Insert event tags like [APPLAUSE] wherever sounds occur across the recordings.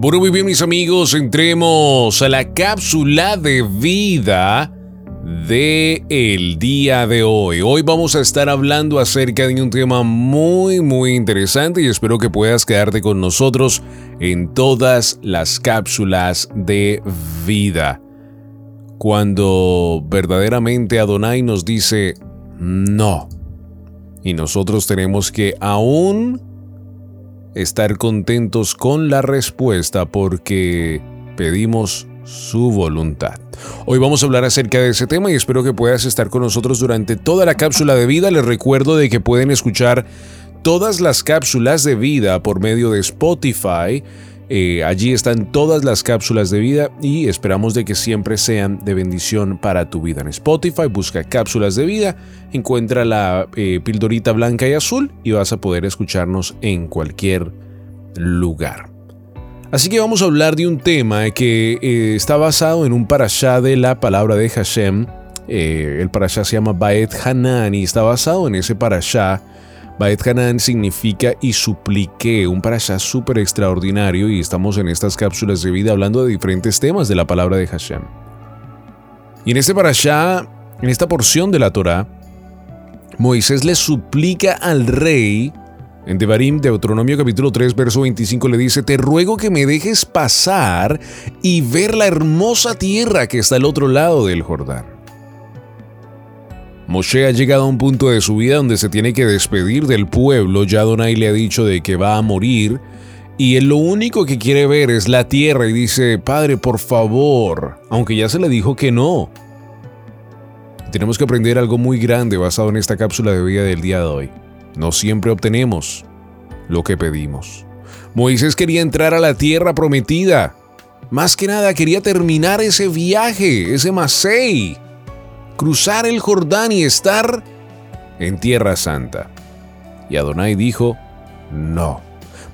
Bueno, muy bien mis amigos, entremos a la cápsula de vida de el día de hoy. Hoy vamos a estar hablando acerca de un tema muy muy interesante y espero que puedas quedarte con nosotros en todas las cápsulas de vida. Cuando verdaderamente Adonai nos dice no. Y nosotros tenemos que aún estar contentos con la respuesta porque pedimos su voluntad. Hoy vamos a hablar acerca de ese tema y espero que puedas estar con nosotros durante toda la cápsula de vida. Les recuerdo de que pueden escuchar todas las cápsulas de vida por medio de Spotify. Eh, allí están todas las cápsulas de vida y esperamos de que siempre sean de bendición para tu vida. En Spotify busca cápsulas de vida, encuentra la eh, pildorita blanca y azul y vas a poder escucharnos en cualquier lugar. Así que vamos a hablar de un tema que eh, está basado en un parashá de la palabra de Hashem. el parashá se llama Baet Hanan y está basado en ese parashá Baet Hanan significa y supliqué, un parashá súper extraordinario y estamos en estas cápsulas de vida hablando de diferentes temas de la palabra de Hashem. Y en este parashá, en esta porción de la Torá, Moisés le suplica al rey, en Devarim, Deuteronomio capítulo 3, verso 25, le dice, te ruego que me dejes pasar y ver la hermosa tierra que está al otro lado del Jordán. Moshe ha llegado a un punto de su vida donde se tiene que despedir del pueblo, ya Donai le ha dicho de que va a morir, y él lo único que quiere ver es la tierra y dice, Padre, por favor, aunque ya se le dijo que no. Tenemos que aprender algo muy grande basado en esta cápsula de vida del día de hoy. No siempre obtenemos lo que pedimos. Moisés quería entrar a la tierra prometida. Más que nada quería terminar ese viaje, ese Masei cruzar el Jordán y estar en Tierra Santa. Y Adonai dijo, no.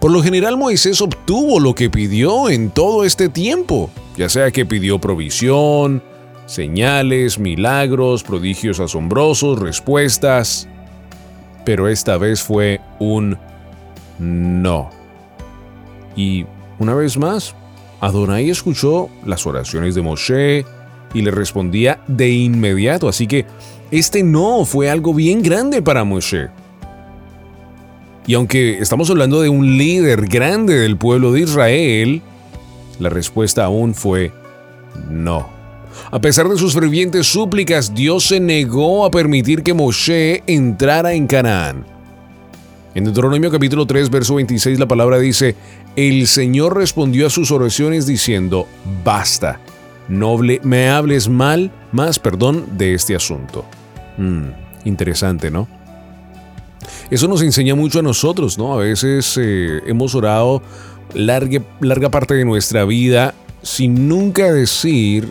Por lo general Moisés obtuvo lo que pidió en todo este tiempo, ya sea que pidió provisión, señales, milagros, prodigios asombrosos, respuestas, pero esta vez fue un no. Y una vez más, Adonai escuchó las oraciones de Moshe, y le respondía de inmediato. Así que este no fue algo bien grande para Moshe. Y aunque estamos hablando de un líder grande del pueblo de Israel, la respuesta aún fue no. A pesar de sus fervientes súplicas, Dios se negó a permitir que Moshe entrara en Canaán. En Deuteronomio capítulo 3, verso 26, la palabra dice, El Señor respondió a sus oraciones diciendo, basta, noble, me hables mal, más perdón, de este asunto. Mm, interesante, ¿no? Eso nos enseña mucho a nosotros, ¿no? A veces eh, hemos orado larga, larga parte de nuestra vida sin nunca decir,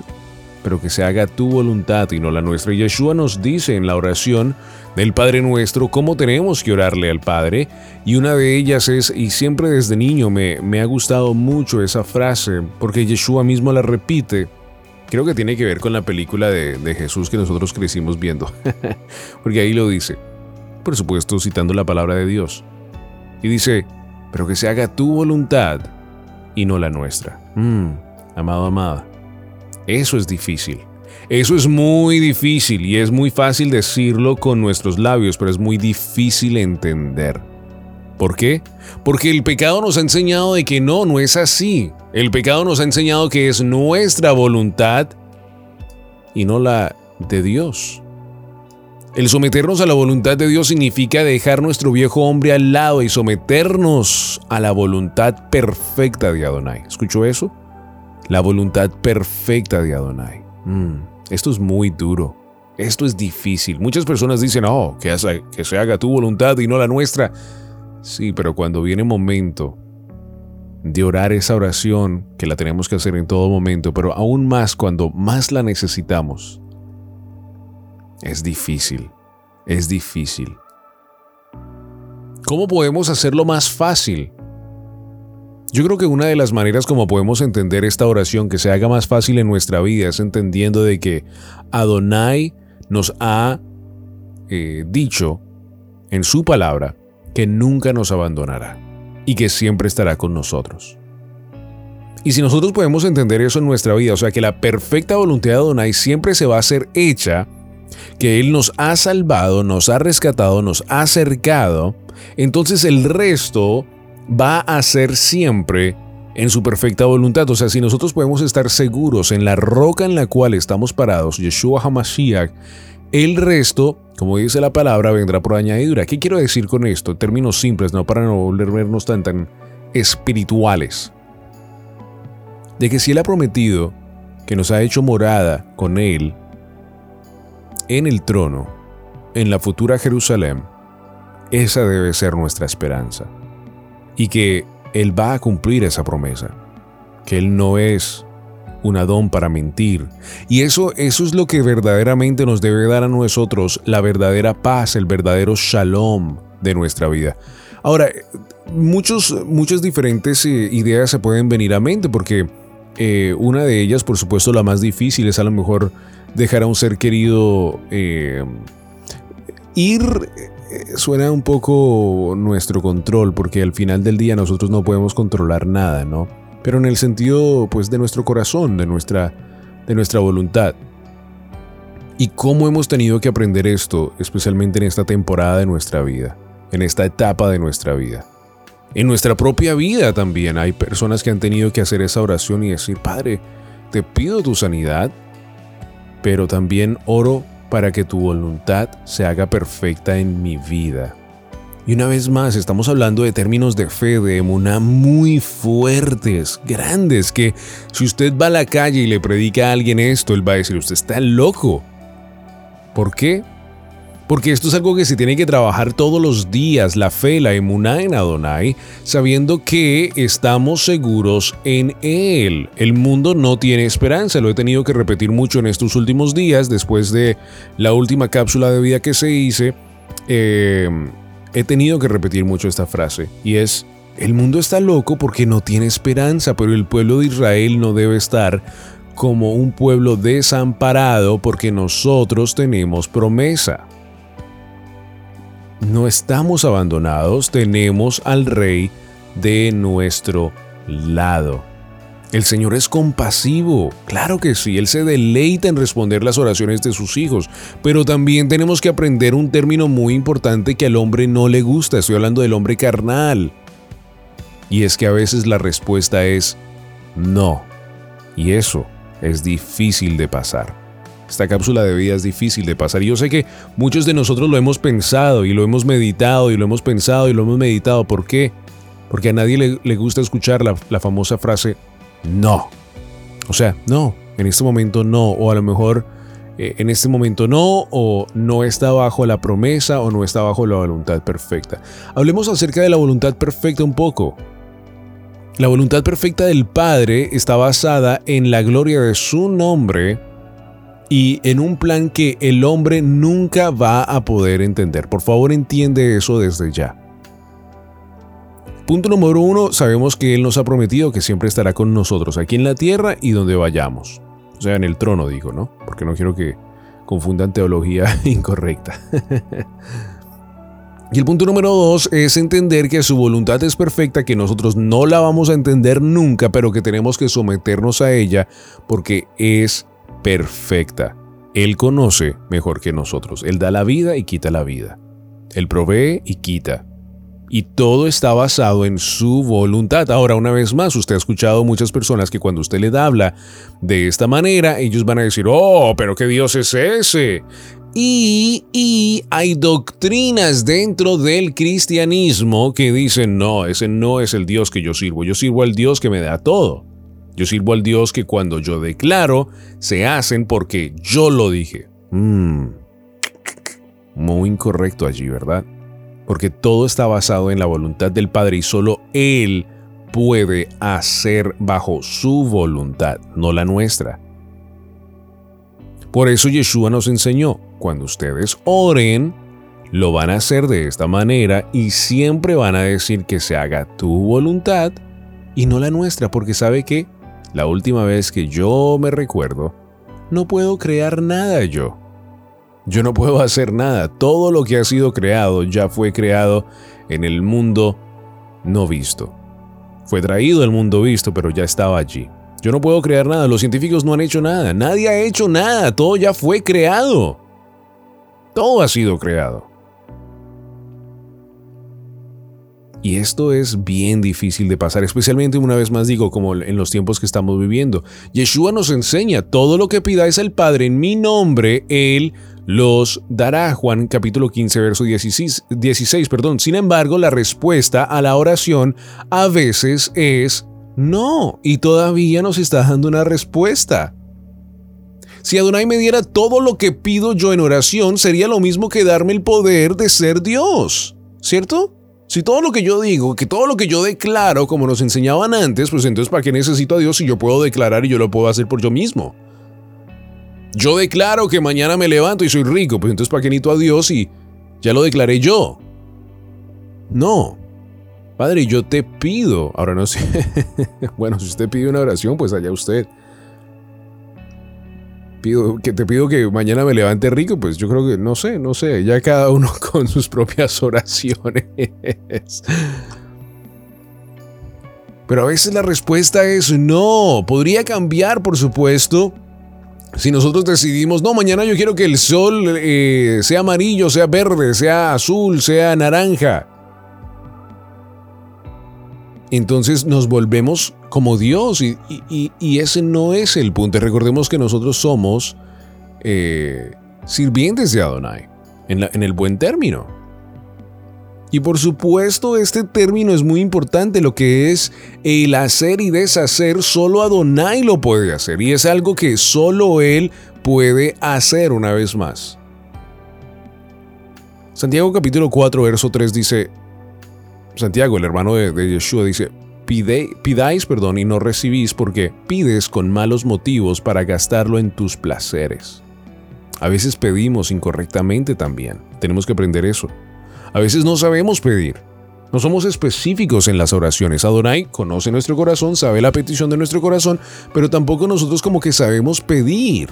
pero que se haga tu voluntad y no la nuestra. Y Yeshua nos dice en la oración, del Padre Nuestro, cómo tenemos que orarle al Padre. Y una de ellas es, y siempre desde niño me, me ha gustado mucho esa frase, porque Yeshua mismo la repite. Creo que tiene que ver con la película de, Jesús que nosotros crecimos viendo, [LAUGHS] porque ahí lo dice, por supuesto citando la palabra de Dios. Y dice, pero que se haga tu voluntad y no la nuestra. Mm, amado, amada, eso es difícil. Eso es muy difícil y es muy fácil decirlo con nuestros labios, pero es muy difícil entender. ¿Por qué? Porque el pecado nos ha enseñado de que no, no es así. El pecado nos ha enseñado que es nuestra voluntad y no la de Dios. El someternos a la voluntad de Dios significa dejar nuestro viejo hombre al lado y someternos a la voluntad perfecta de Adonai. ¿Escuchó eso? La voluntad perfecta de Adonai. Mm. Esto es muy duro. Esto es difícil. Muchas personas dicen, oh, que, se haga tu voluntad y no la nuestra. Sí, pero cuando viene momento de orar esa oración, que la tenemos que hacer en todo momento, pero aún más cuando más la necesitamos, es difícil. Es difícil. ¿Cómo podemos hacerlo más fácil? Yo creo que una de las maneras como podemos entender esta oración que se haga más fácil en nuestra vida es entendiendo de que Adonai nos ha eh, dicho en su palabra que nunca nos abandonará y que siempre estará con nosotros. Y si nosotros podemos entender eso en nuestra vida, o sea que la perfecta voluntad de Adonai siempre se va a hacer hecha, que Él nos ha salvado, nos ha rescatado, nos ha acercado, entonces el resto va a ser siempre en su perfecta voluntad. O sea, si nosotros podemos estar seguros en la roca en la cual estamos parados, Yeshua HaMashiach, el resto, como dice la palabra, vendrá por añadidura. ¿Qué quiero decir con esto? Términos simples, no para no volvernos tan, tan espirituales. De que si Él ha prometido que nos ha hecho morada con Él en el trono, en la futura Jerusalén, esa debe ser nuestra esperanza y que Él va a cumplir esa promesa, que Él no es un Adón para mentir. Y eso, eso es lo que verdaderamente nos debe dar a nosotros la verdadera paz, el verdadero shalom de nuestra vida. Ahora, muchos, muchas diferentes eh, ideas se pueden venir a mente porque eh, una de ellas, por supuesto, la más difícil es a lo mejor dejar a un ser querido eh, ir suena un poco nuestro control, porque al final del día nosotros no podemos controlar nada, ¿no? Pero en el sentido, pues, de nuestro corazón, de nuestra, de nuestra voluntad. Y cómo hemos tenido que aprender esto, especialmente en esta temporada de nuestra vida, en esta etapa de nuestra vida. En nuestra propia vida también hay personas que han tenido que hacer esa oración y decir, Padre, te pido tu sanidad, pero también oro para que tu voluntad se haga perfecta en mi vida. Y una vez más, estamos hablando de términos de fe, de emuná muy fuertes, grandes, que si usted va a la calle y le predica a alguien esto, él va a decir, usted está loco. ¿Por qué? Porque esto es algo que se tiene que trabajar todos los días, la fe, la emuná en Adonai, sabiendo que estamos seguros en Él. El mundo no tiene esperanza, lo he tenido que repetir mucho en estos últimos días, después de la última cápsula de vida que se hice, eh, he tenido que repetir mucho esta frase, y es, el mundo está loco porque no tiene esperanza, pero el pueblo de Israel no debe estar como un pueblo desamparado porque nosotros tenemos promesa no estamos abandonados, tenemos al Rey de nuestro lado. El Señor es compasivo, claro que sí, Él se deleita en responder las oraciones de sus hijos, pero también tenemos que aprender un término muy importante que al hombre no le gusta, estoy hablando del hombre carnal. Y es que a veces la respuesta es no, y eso es difícil de pasar. Esta cápsula de vida es difícil de pasar. Y yo sé que muchos de nosotros lo hemos pensado y lo hemos meditado y lo hemos pensado y lo hemos meditado. ¿Por qué? Porque a nadie le, gusta escuchar la, la famosa frase no. O sea, no, en este momento no. O a lo mejor eh, en este momento no, o no está bajo la promesa, o no está bajo la voluntad perfecta. Hablemos acerca de la voluntad perfecta un poco. La voluntad perfecta del Padre está basada en la gloria de su nombre y en un plan que el hombre nunca va a poder entender. Por favor, entiende eso desde ya. Punto número uno, sabemos que Él nos ha prometido que siempre estará con nosotros aquí en la tierra y donde vayamos. O sea, en el trono digo, ¿no? Porque no quiero que confundan teología [LAUGHS] incorrecta. y el punto número dos es entender que su voluntad es perfecta, que nosotros no la vamos a entender nunca, pero que tenemos que someternos a ella porque es perfecta. Él conoce mejor que nosotros. Él da la vida y quita la vida. Él provee y quita. Y todo está basado en su voluntad. Ahora, una vez más, usted ha escuchado muchas personas que cuando usted le habla de esta manera, ellos van a decir, oh, pero qué Dios es ese. Y, y, hay doctrinas dentro del cristianismo que dicen, no, ese no es el Dios que yo sirvo, yo sirvo al Dios que me da todo. Yo sirvo al Dios que cuando yo declaro, se hacen porque yo lo dije. Mm. Muy incorrecto allí, ¿verdad? Porque todo está basado en la voluntad del Padre y solo Él puede hacer bajo su voluntad, no la nuestra. Por eso Yeshua nos enseñó, cuando ustedes oren, lo van a hacer de esta manera y siempre van a decir que se haga tu voluntad y no la nuestra, porque sabe que la última vez que yo me recuerdo, no puedo crear nada yo. Yo no puedo hacer nada. Todo lo que ha sido creado ya fue creado en el mundo no visto. Fue traído al mundo visto, pero ya estaba allí. Yo no puedo crear nada. Los científicos no han hecho nada. Nadie ha hecho nada. Todo ya fue creado. Todo ha sido creado. Y esto es bien difícil de pasar, especialmente una vez más digo, como en los tiempos que estamos viviendo. Yeshua nos enseña, todo lo que pidáis al Padre en mi nombre, Él los dará. Juan capítulo 15, verso 16, 16 perdón. Sin embargo, la respuesta a la oración a veces es no, y todavía nos está dando una respuesta. Si Adonai me diera todo lo que pido yo en oración, sería lo mismo que darme el poder de ser Dios, ¿cierto? Si todo lo que yo digo, que todo lo que yo declaro, como nos enseñaban antes, pues entonces ¿para qué necesito a Dios si yo puedo declarar y yo lo puedo hacer por yo mismo? Yo declaro que mañana me levanto y soy rico, pues entonces ¿para qué a Dios y ya lo declaré yo? No. Padre, yo te pido, ahora no sé, [LAUGHS] bueno, si usted pide una oración, pues allá usted que te pido que mañana me levante rico, pues yo creo que no sé, no sé, ya cada uno [LAUGHS] con sus propias oraciones. Pero a veces la respuesta es no. Podría cambiar, por supuesto. Si nosotros decidimos, no, mañana yo quiero que el sol eh, sea amarillo, sea verde, sea azul, sea naranja entonces nos volvemos como Dios y, ese no es el punto. Recordemos que nosotros somos eh, sirvientes de Adonai, en, el buen término. Y por supuesto, este término es muy importante, lo que es el hacer y deshacer, solo Adonai lo puede hacer. Y es algo que solo Él puede hacer una vez más. Santiago capítulo 4, verso 3 dice, Santiago, el hermano de, Yeshua, dice, pidáis perdón y no recibís porque pides con malos motivos para gastarlo en tus placeres. A veces pedimos incorrectamente también. Tenemos que aprender eso. A veces no sabemos pedir. No somos específicos en las oraciones. Adonai conoce nuestro corazón, sabe la petición de nuestro corazón, pero tampoco nosotros como que sabemos pedir.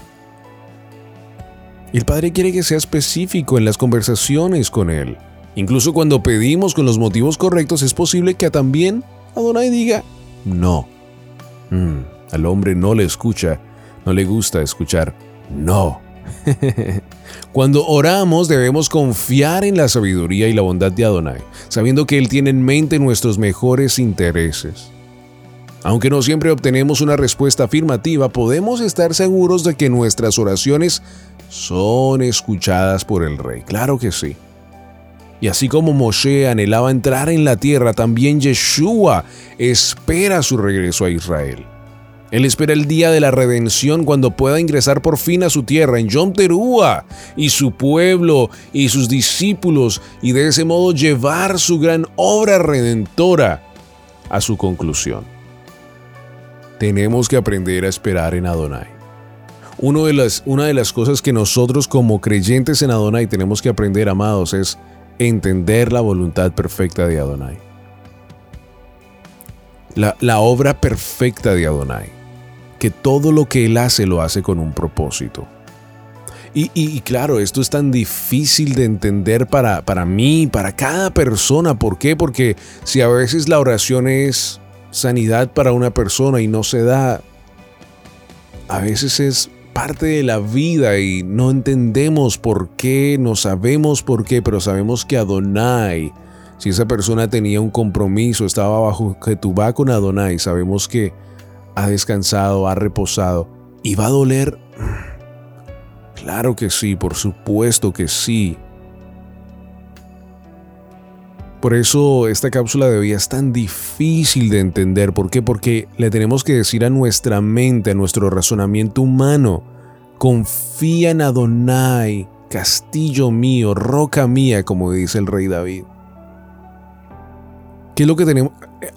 El Padre quiere que sea específico en las conversaciones con Él. Incluso cuando pedimos con los motivos correctos, es posible que también Adonai diga no. Mm, al hombre no le escucha, no le gusta escuchar no. [LAUGHS] Cuando oramos debemos confiar en la sabiduría y la bondad de Adonai, sabiendo que Él tiene en mente nuestros mejores intereses. Aunque no siempre obtenemos una respuesta afirmativa, podemos estar seguros de que nuestras oraciones son escuchadas por el Rey. Claro que sí. Y así como Moshe anhelaba entrar en la tierra, también Yeshua espera su regreso a Israel. Él espera el día de la redención cuando pueda ingresar por fin a su tierra en Yom Teruah y su pueblo y sus discípulos y de ese modo llevar su gran obra redentora a su conclusión. Tenemos que aprender a esperar en Adonai. De las, una de las cosas que nosotros como creyentes en Adonai tenemos que aprender, amados, es entender la voluntad perfecta de Adonai. La, la obra perfecta de Adonai. Que todo lo que Él hace lo hace con un propósito. Y, claro, esto es tan difícil de entender para, para mí, para cada persona. ¿Por qué? Porque si a veces la oración es sanidad para una persona y no se da, a veces es parte de la vida y no entendemos por qué, no sabemos por qué, pero sabemos que Adonai, si esa persona tenía un compromiso, estaba bajo va con Adonai, sabemos que ha descansado, ha reposado y va a doler Claro que sí, por supuesto que sí. Por eso esta cápsula de vida es tan difícil de entender. ¿Por qué? Porque le tenemos que decir a nuestra mente, a nuestro razonamiento humano, confía en Adonai, castillo mío, roca mía, como dice el rey David. ¿Qué es lo que tenemos?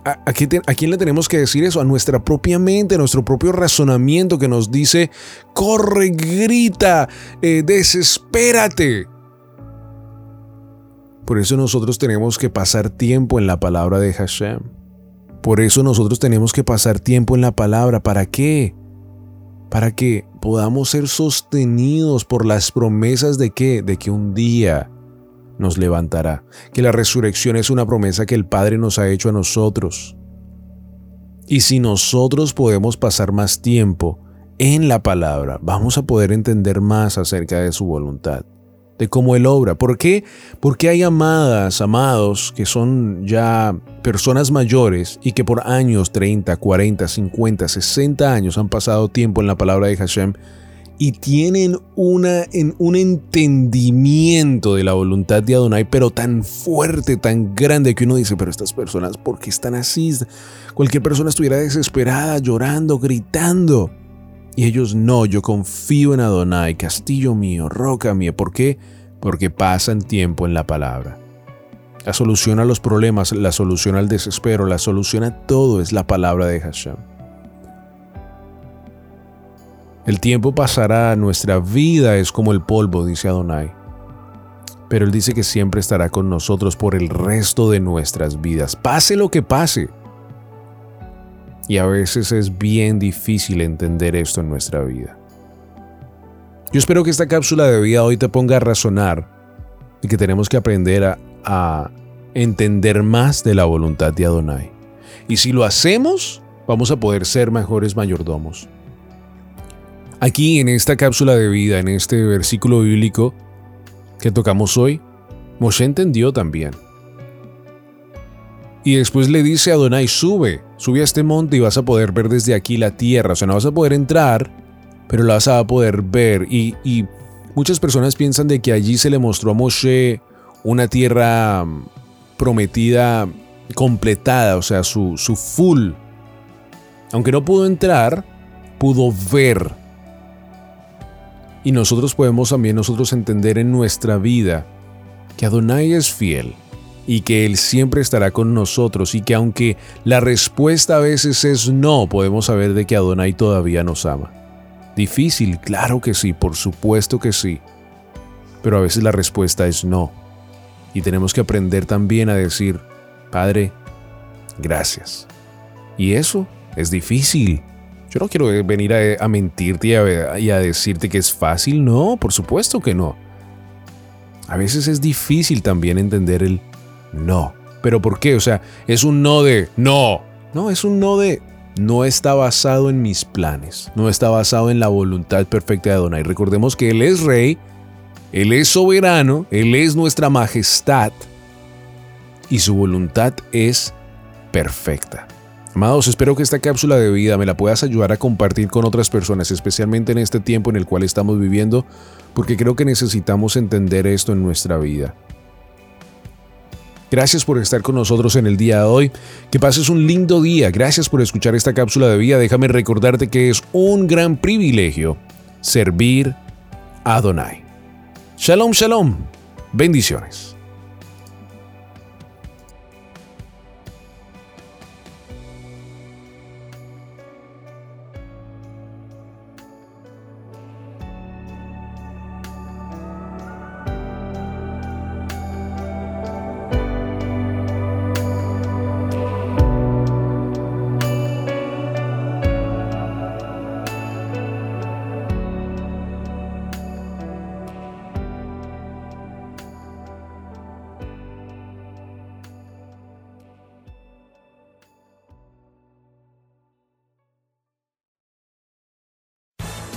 ¿A, quién le tenemos que decir eso? A nuestra propia mente, a nuestro propio razonamiento que nos dice, corre, grita, eh, desespérate. Por eso nosotros tenemos que pasar tiempo en la palabra de Hashem. Por eso nosotros tenemos que pasar tiempo en la palabra. ¿Para qué? Para que podamos ser sostenidos por las promesas de qué? De que un día nos levantará, que la resurrección es una promesa que el Padre nos ha hecho a nosotros. Y si nosotros podemos pasar más tiempo en la palabra, vamos a poder entender más acerca de su voluntad, de cómo Él obra. ¿Por qué? Porque hay amadas, amados, que son ya personas mayores y que por años, 30, 40, 50, 60 años han pasado tiempo en la palabra de Hashem y tienen una, en, un entendimiento de la voluntad de Adonai, pero tan fuerte, tan grande que uno dice, pero estas personas, ¿por qué están así? Cualquier persona estuviera desesperada, llorando, gritando. Y ellos no, yo confío en Adonai, castillo mío, roca mía. ¿Por qué? Porque pasan tiempo en la palabra. La solución a los problemas, la solución al desespero, la solución a todo es la palabra de Hashem. El tiempo pasará, nuestra vida es como el polvo, dice Adonai. Pero Él dice que siempre estará con nosotros por el resto de nuestras vidas, pase lo que pase. Y a veces es bien difícil entender esto en nuestra vida. Yo espero que esta cápsula de vida hoy te ponga a razonar y que tenemos que aprender a, a entender más de la voluntad de Adonai. Y si lo hacemos, vamos a poder ser mejores mayordomos. Aquí en esta cápsula de vida, en este versículo bíblico que tocamos hoy, Moshe entendió también. Y después le dice a Adonai, sube, sube a este monte y vas a poder ver desde aquí la tierra. O sea, no vas a poder entrar, pero la vas a poder ver. Y, y muchas personas piensan de que allí se le mostró a Moshe una tierra mm, prometida completada, o sea, su, su full. Aunque no pudo entrar, pudo ver y nosotros podemos también nosotros entender en nuestra vida que Adonai es fiel y que Él siempre estará con nosotros y que aunque la respuesta a veces es no, podemos saber de que Adonai todavía nos ama. Difícil, claro que sí, por supuesto que sí. Pero a veces la respuesta es no. Y tenemos que aprender también a decir, Padre, gracias. Y eso es difícil. Yo no quiero venir a, mentirte y a, y a decirte que es fácil. No, por supuesto que no. A veces es difícil también entender el no. ¿Pero por qué? O sea, es un no de no. No, es un no de no está basado en mis planes. No está basado en la voluntad perfecta de Adonai. Recordemos que Él es rey, Él es soberano, Él es nuestra majestad y su voluntad es perfecta. Amados, espero que esta cápsula de vida me la puedas ayudar a compartir con otras personas, especialmente en este tiempo en el cual estamos viviendo, porque creo que necesitamos entender esto en nuestra vida. Gracias por estar con nosotros en el día de hoy. Que pases un lindo día. Gracias por escuchar esta cápsula de vida. Déjame recordarte que es un gran privilegio servir a Adonai. Shalom, shalom. Bendiciones.